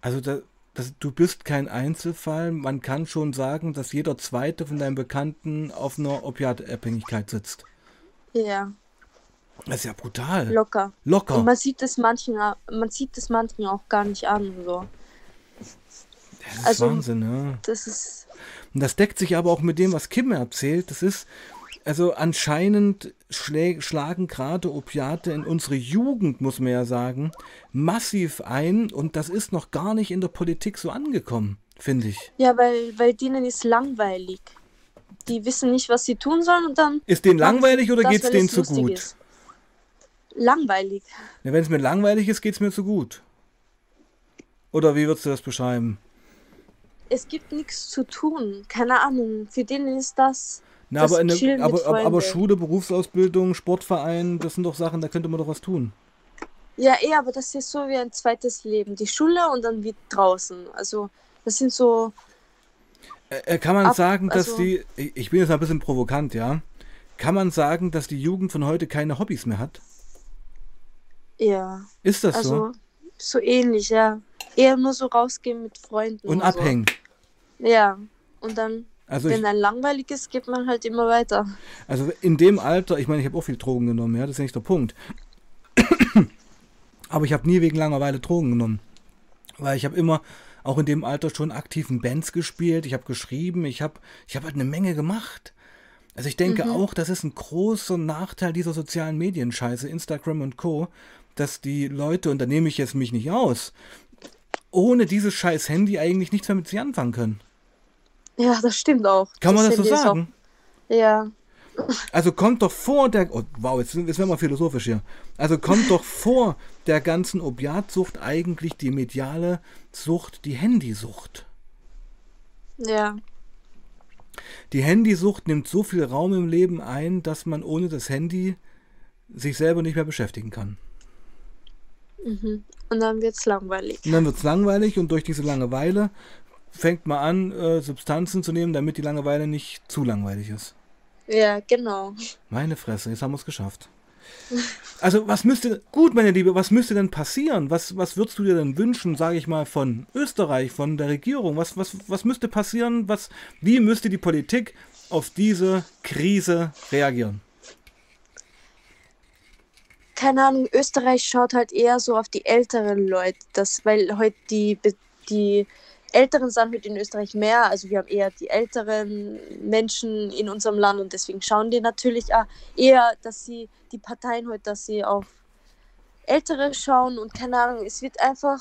Also da, das, du bist kein Einzelfall. Man kann schon sagen, dass jeder zweite von deinen Bekannten auf einer Opiatabhängigkeit sitzt. Ja. Das ist ja brutal. Locker. Locker. Und man sieht es manchen, man sieht es manchen auch gar nicht an. So. Das ist also, Wahnsinn, ja. Das ist. Und das deckt sich aber auch mit dem, was Kim erzählt. Das ist, also anscheinend schlä schlagen gerade Opiate in unsere Jugend, muss man ja sagen, massiv ein und das ist noch gar nicht in der Politik so angekommen, finde ich. Ja, weil, weil denen ist langweilig. Die wissen nicht, was sie tun sollen und dann. Ist denen langweilig oder geht es denen zu gut? Ist. Langweilig. Ja, Wenn es mir langweilig ist, geht es mir zu gut. Oder wie würdest du das beschreiben? Es gibt nichts zu tun. Keine Ahnung. Für denen ist das. Na, das aber, eine, aber, aber, aber, Schule, Berufsausbildung, Sportverein, das sind doch Sachen, da könnte man doch was tun. Ja, eh, aber das ist so wie ein zweites Leben. Die Schule und dann wie draußen. Also, das sind so. Äh, kann man ab, sagen, dass also, die. Ich bin jetzt ein bisschen provokant, ja. Kann man sagen, dass die Jugend von heute keine Hobbys mehr hat? Ja. Ist das also, so? So ähnlich, ja. Eher nur so rausgehen mit Freunden. Und, und abhängen. So. Ja. Und dann, also wenn ein langweilig ist, geht man halt immer weiter. Also in dem Alter, ich meine, ich habe auch viel Drogen genommen, ja, das ist nicht der Punkt. Aber ich habe nie wegen Langeweile Drogen genommen. Weil ich habe immer auch in dem Alter schon aktiven Bands gespielt, ich habe geschrieben, ich habe ich hab halt eine Menge gemacht. Also ich denke mhm. auch, das ist ein großer Nachteil dieser sozialen Medienscheiße, Instagram und Co., dass die Leute, und da nehme ich jetzt mich nicht aus, ohne dieses scheiß Handy eigentlich nichts mehr mit sich anfangen können. Ja, das stimmt auch. Kann das man das Handy so sagen? Auch, ja. Also kommt doch vor der. Oh, wow, jetzt, jetzt werden wir philosophisch hier. Also kommt doch vor der ganzen Opiatsucht eigentlich die mediale Sucht, die Handysucht. Ja. Die Handysucht nimmt so viel Raum im Leben ein, dass man ohne das Handy sich selber nicht mehr beschäftigen kann. Mhm. Und dann wird es langweilig. Und dann wird es langweilig und durch diese Langeweile fängt man an, äh, Substanzen zu nehmen, damit die Langeweile nicht zu langweilig ist. Ja, genau. Meine Fresse, jetzt haben wir es geschafft. Also, was müsste, gut, meine Liebe, was müsste denn passieren? Was, was würdest du dir denn wünschen, sage ich mal, von Österreich, von der Regierung? Was, was, was müsste passieren? Was, wie müsste die Politik auf diese Krise reagieren? Keine Ahnung, Österreich schaut halt eher so auf die älteren Leute, das, weil heute halt die, die Älteren sind heute in Österreich mehr, also wir haben eher die älteren Menschen in unserem Land und deswegen schauen die natürlich auch eher, dass sie die Parteien heute, dass sie auf Ältere schauen und keine Ahnung, es wird einfach,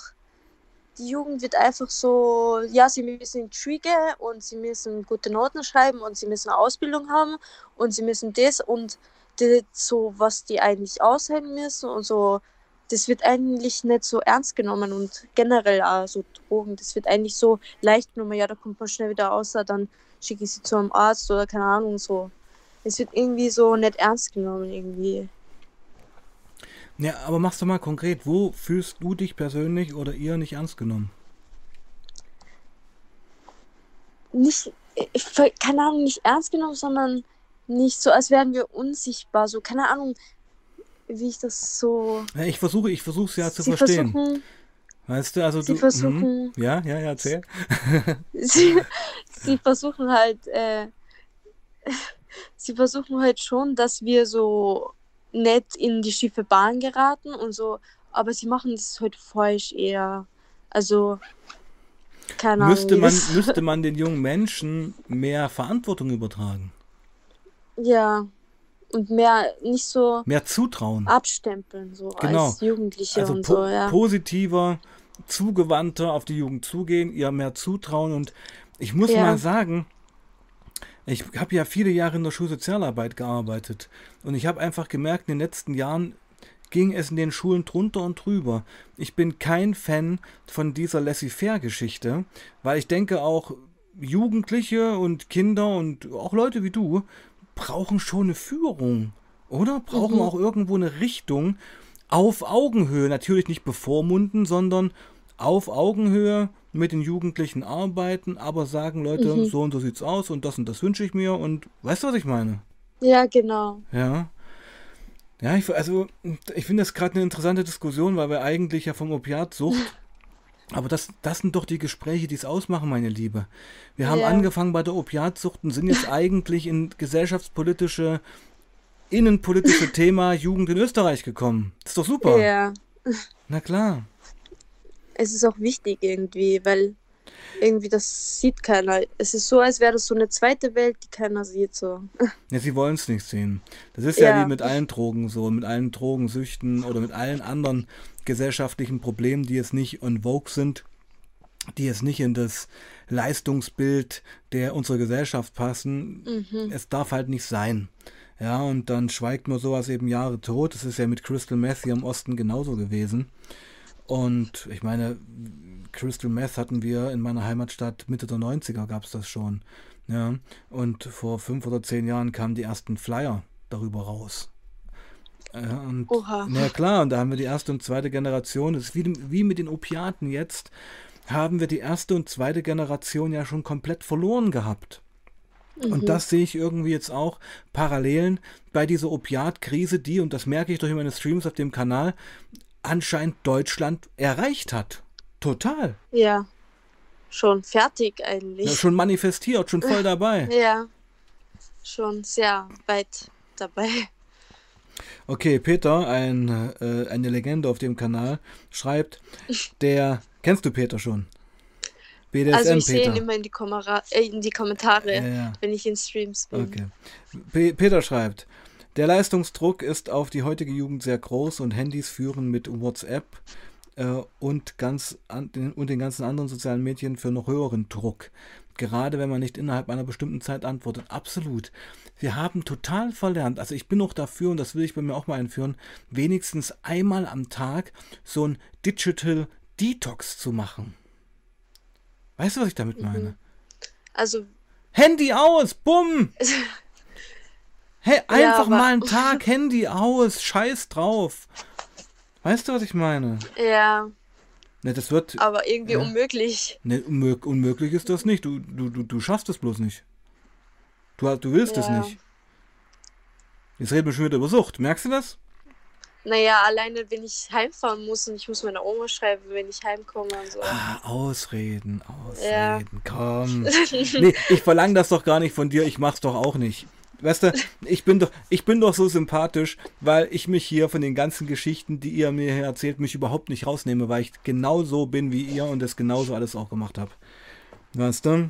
die Jugend wird einfach so, ja, sie müssen Trigge und sie müssen gute Noten schreiben und sie müssen eine Ausbildung haben und sie müssen das und die, so, was die eigentlich aushängen müssen und so, das wird eigentlich nicht so ernst genommen und generell auch so Drogen, das wird eigentlich so leicht genommen, ja, da kommt man schnell wieder raus, dann schicke ich sie zu einem Arzt oder keine Ahnung, so. Es wird irgendwie so nicht ernst genommen, irgendwie. Ja, aber machst du mal konkret, wo fühlst du dich persönlich oder ihr nicht ernst genommen? Nicht, keine Ahnung, nicht ernst genommen, sondern nicht so, als wären wir unsichtbar. So, keine Ahnung, wie ich das so. Ja, ich versuche, ich versuche es ja zu verstehen. Weißt du, also sie du. Versuchen, mh, ja, ja, ja, erzähl. sie, sie versuchen halt, äh, sie versuchen halt schon, dass wir so nett in die schiefe Bahn geraten und so, aber sie machen das halt falsch eher. Also, keine Ahnung. Müsste man, müsste man den jungen Menschen mehr Verantwortung übertragen? Ja. Und mehr nicht so. Mehr zutrauen. Abstempeln, so genau. als Jugendliche also und so, ja. Positiver, zugewandter auf die Jugend zugehen, ihr mehr zutrauen. Und ich muss ja. mal sagen, Ich habe ja viele Jahre in der Schulsozialarbeit gearbeitet und ich habe einfach gemerkt, in den letzten Jahren ging es in den Schulen drunter und drüber. Ich bin kein Fan von dieser Laissez-faire-Geschichte, weil ich denke auch, Jugendliche und Kinder und auch Leute wie du brauchen schon eine Führung, oder? Brauchen mhm. auch irgendwo eine Richtung auf Augenhöhe. Natürlich nicht bevormunden, sondern auf Augenhöhe mit den Jugendlichen arbeiten, aber sagen, Leute, mhm. so und so sieht's aus und das und das wünsche ich mir und weißt du, was ich meine? Ja, genau. Ja. Ja, ich, also ich finde das gerade eine interessante Diskussion, weil wir eigentlich ja vom Opiatsucht aber das, das sind doch die Gespräche, die es ausmachen, meine Liebe. Wir haben ja. angefangen bei der Opiatsucht und sind jetzt eigentlich in gesellschaftspolitische, innenpolitische Thema Jugend in Österreich gekommen. Das ist doch super. Ja. Na klar es ist auch wichtig irgendwie, weil irgendwie das sieht keiner. Es ist so, als wäre das so eine zweite Welt, die keiner sieht. So. Ja, sie wollen es nicht sehen. Das ist ja. ja wie mit allen Drogen so, mit allen Drogensüchten oder mit allen anderen gesellschaftlichen Problemen, die jetzt nicht on vogue sind, die jetzt nicht in das Leistungsbild der unserer Gesellschaft passen. Mhm. Es darf halt nicht sein. Ja, und dann schweigt nur sowas eben Jahre tot. Das ist ja mit Crystal Meth hier im Osten genauso gewesen. Und ich meine, Crystal Meth hatten wir in meiner Heimatstadt Mitte der 90er gab es das schon. Ja. Und vor fünf oder zehn Jahren kamen die ersten Flyer darüber raus. Ja, und, Oha. Na klar, und da haben wir die erste und zweite Generation. Das ist wie, wie mit den Opiaten jetzt, haben wir die erste und zweite Generation ja schon komplett verloren gehabt. Und mhm. das sehe ich irgendwie jetzt auch Parallelen bei dieser Opiatkrise, die, und das merke ich durch meine Streams auf dem Kanal, anscheinend Deutschland erreicht hat. Total. Ja. Schon fertig eigentlich. Ja, schon manifestiert, schon voll dabei. Ja. Schon sehr weit dabei. Okay, Peter, ein, äh, eine Legende auf dem Kanal, schreibt, der, kennst du Peter schon? BDSM also ich sehe ihn immer in die, äh, in die Kommentare, ja, ja. wenn ich in Streams bin. Okay. P Peter schreibt, der Leistungsdruck ist auf die heutige Jugend sehr groß und Handys führen mit WhatsApp und, ganz an, und den ganzen anderen sozialen Medien für noch höheren Druck. Gerade wenn man nicht innerhalb einer bestimmten Zeit antwortet. Absolut. Wir haben total verlernt, also ich bin auch dafür, und das will ich bei mir auch mal einführen, wenigstens einmal am Tag so ein Digital Detox zu machen. Weißt du, was ich damit mhm. meine? Also. Handy aus, bumm! Hey, einfach ja, mal einen Tag Handy aus, scheiß drauf. Weißt du, was ich meine? Ja. Ne, das wird. Aber irgendwie ja. unmöglich. Ne, unmög unmöglich ist das nicht. Du, du, du, du schaffst es bloß nicht. Du, du willst es nicht. Jetzt reden wir schon wieder über Sucht. Merkst du das? Naja, alleine wenn ich heimfahren muss und ich muss meiner Oma schreiben, wenn ich heimkomme und so. Ah, Ausreden, Ausreden, ja. komm. nee, ich verlange das doch gar nicht von dir, ich mach's doch auch nicht. Weißt du, ich bin doch, ich bin doch so sympathisch, weil ich mich hier von den ganzen Geschichten, die ihr mir hier erzählt, mich überhaupt nicht rausnehme, weil ich genauso bin wie ihr und das genauso alles auch gemacht habe. Weißt du?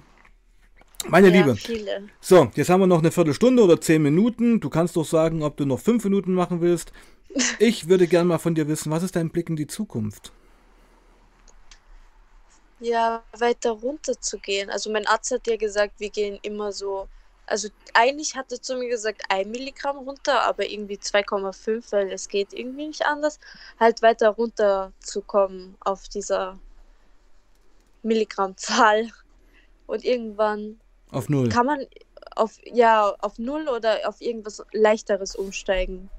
Meine ja, Liebe. Viele. So, jetzt haben wir noch eine Viertelstunde oder zehn Minuten. Du kannst doch sagen, ob du noch fünf Minuten machen willst. Ich würde gerne mal von dir wissen, was ist dein Blick in die Zukunft? Ja, weiter runter zu gehen. Also mein Arzt hat ja gesagt, wir gehen immer so also eigentlich hat er zu mir gesagt, ein Milligramm runter, aber irgendwie 2,5, weil es geht irgendwie nicht anders, halt weiter runter zu kommen auf dieser Milligrammzahl. Und irgendwann auf null. Kann man auf ja auf null oder auf irgendwas leichteres umsteigen.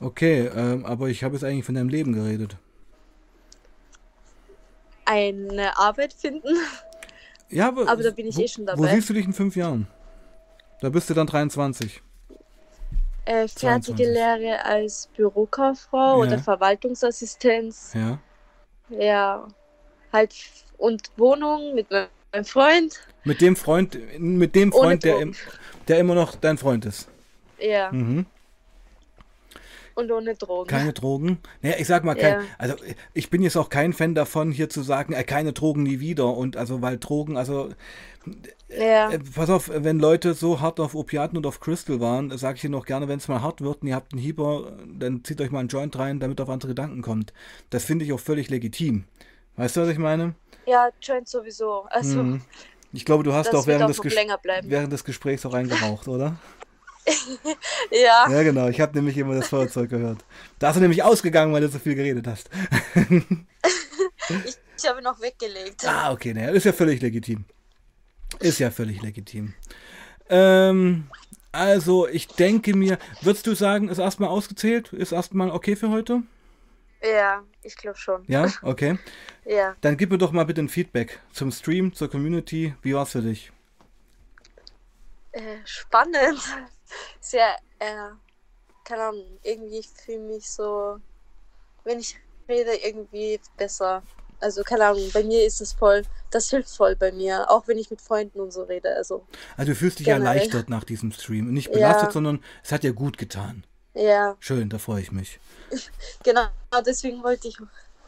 Okay, ähm, aber ich habe jetzt eigentlich von deinem Leben geredet. Eine Arbeit finden. Ja, aber, aber da bin ich wo, eh schon dabei. Wo siehst du dich in fünf Jahren? Da bist du dann 23. Äh, fertige 22. Lehre als Bürokauffrau ja. oder Verwaltungsassistenz. Ja. Ja. Halt und Wohnung mit meinem Freund. Mit dem Freund, mit dem Freund, der, im, der immer noch dein Freund ist. Ja. Mhm und ohne Drogen. Keine Drogen? Naja, ich sag mal, kein, ja. also ich bin jetzt auch kein Fan davon, hier zu sagen, äh, keine Drogen nie wieder. Und also, weil Drogen, also ja. äh, pass auf, wenn Leute so hart auf Opiaten und auf Crystal waren, sage ich Ihnen auch gerne, wenn es mal hart wird und ihr habt einen Hieber, dann zieht euch mal einen Joint rein, damit auf andere Gedanken kommt. Das finde ich auch völlig legitim. Weißt du, was ich meine? Ja, Joint sowieso. Also, mhm. Ich glaube, du hast auch während, auch des während des Gesprächs auch reingeraucht, oder? Ja, Ja, genau. Ich habe nämlich immer das Feuerzeug gehört. Da hast du nämlich ausgegangen, weil du so viel geredet hast. ich habe ihn noch weggelegt. Ah, okay, naja, ist ja völlig legitim. Ist ja völlig legitim. Ähm, also, ich denke mir, würdest du sagen, ist erstmal ausgezählt? Ist erstmal okay für heute? Ja, ich glaube schon. Ja, okay. Ja. Dann gib mir doch mal bitte ein Feedback zum Stream, zur Community. Wie war's für dich? Äh, spannend. Sehr, äh, keine Ahnung, irgendwie fühle mich so, wenn ich rede, irgendwie besser. Also, keine Ahnung, bei mir ist es voll, das hilft voll bei mir, auch wenn ich mit Freunden und so rede. Also, Also, du fühlst dich Generell. erleichtert nach diesem Stream. Nicht belastet, Ja. sondern es hat dir gut getan. ja, Schön, da freue ich mich. genau, deswegen wollte ich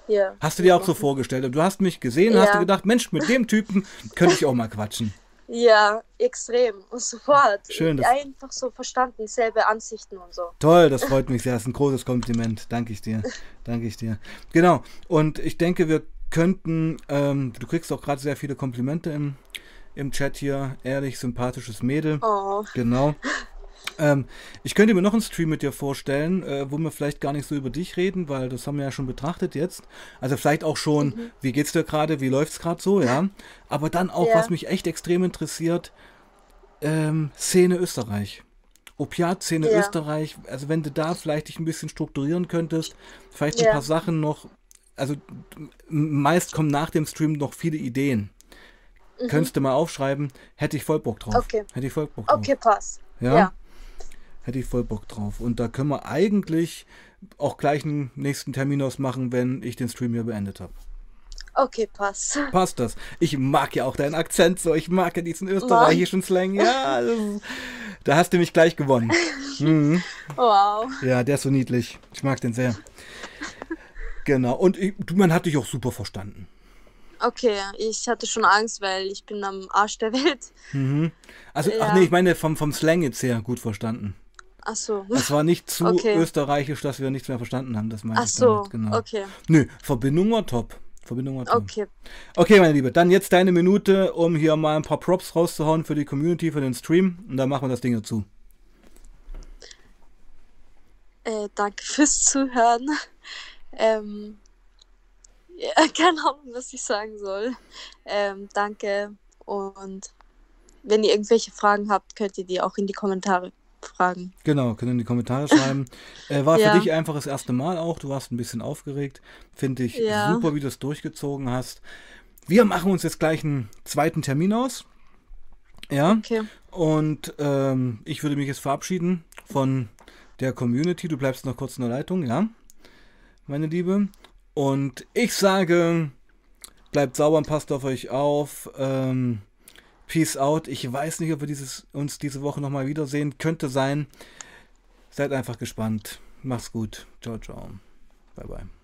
hier. Hast du dir auch so vorgestellt? Und du hast mich gesehen, Ja. hast du gedacht, Mensch, mit dem Typen könnte ich auch mal quatschen. Ja, extrem. Und sofort. Schön, das- Einfach so verstanden, selbe Ansichten und so. Toll, das freut mich sehr. Das ist ein großes Kompliment. Danke ich dir. Danke ich dir. Genau. Und ich denke, wir könnten, ähm, du kriegst auch gerade sehr viele Komplimente im, im Chat hier. Ehrlich, sympathisches Mädel. Oh, Genau. Ähm, ich könnte mir noch einen Stream mit dir vorstellen, äh, wo wir vielleicht gar nicht so über dich reden, weil das haben wir ja schon betrachtet jetzt. Also vielleicht auch schon, Mhm. wie geht's dir gerade, wie läuft's gerade so, ja. Aber dann auch, Ja. was mich echt extrem interessiert, ähm, Szene Österreich. Opiatszene Ja. Österreich, also wenn du da vielleicht dich ein bisschen strukturieren könntest, vielleicht ein Ja. paar Sachen noch, also meist kommen nach dem Stream noch viele Ideen. Könntest du mal aufschreiben, hätte ich voll Bock drauf. Mhm. Okay. Hätte ich voll Bock drauf. okay, passt. Ja? Ja. Hätte ich voll Bock drauf. Und da können wir eigentlich auch gleich einen nächsten Termin ausmachen, wenn ich den Stream hier beendet habe. Okay, passt. Passt das? Ich mag ja auch deinen Akzent so. Ich mag ja diesen österreichischen Slang. Ja, ist, da hast du mich gleich gewonnen. Mhm. Wow. Ja, der ist so niedlich. Ich mag den sehr. Genau. Und ich, man hat dich auch super verstanden. Okay, ich hatte schon Angst, weil ich bin am Arsch der Welt. Mhm. Also, ach Ja. nee, ich meine vom, vom Slang jetzt her gut verstanden. Ach so. Es war nicht zu Okay. österreichisch, dass wir nichts mehr verstanden haben. Das meine Ach ich so. damit. Genau. Okay. Nö, Verbindung war top. Verbindung war top. Okay. Okay, meine Liebe, dann jetzt deine Minute, um hier mal ein paar Props rauszuhauen für die Community, für den Stream. Und dann machen wir das Ding dazu. Äh, danke fürs Zuhören. Ähm, ja, keine Ahnung, was ich sagen soll. Ähm, danke. Und wenn ihr irgendwelche Fragen habt, könnt ihr die auch in die Kommentare fragen. Genau, können in die Kommentare schreiben. Äh, war Ja. für dich einfach das erste Mal auch. Du warst ein bisschen aufgeregt. Finde ich Ja. super, wie du es durchgezogen hast. Wir machen uns jetzt gleich einen zweiten Termin aus. Ja. Okay. Und ähm, ich würde mich jetzt verabschieden von der Community. Du bleibst noch kurz in der Leitung, ja, meine Liebe. Und ich sage, bleibt sauber und passt auf euch auf. Ähm, peace out. Ich weiß nicht, ob wir dieses, uns diese Woche nochmal wiedersehen. Könnte sein. Seid einfach gespannt. Macht's gut. Ciao, ciao. Bye, bye.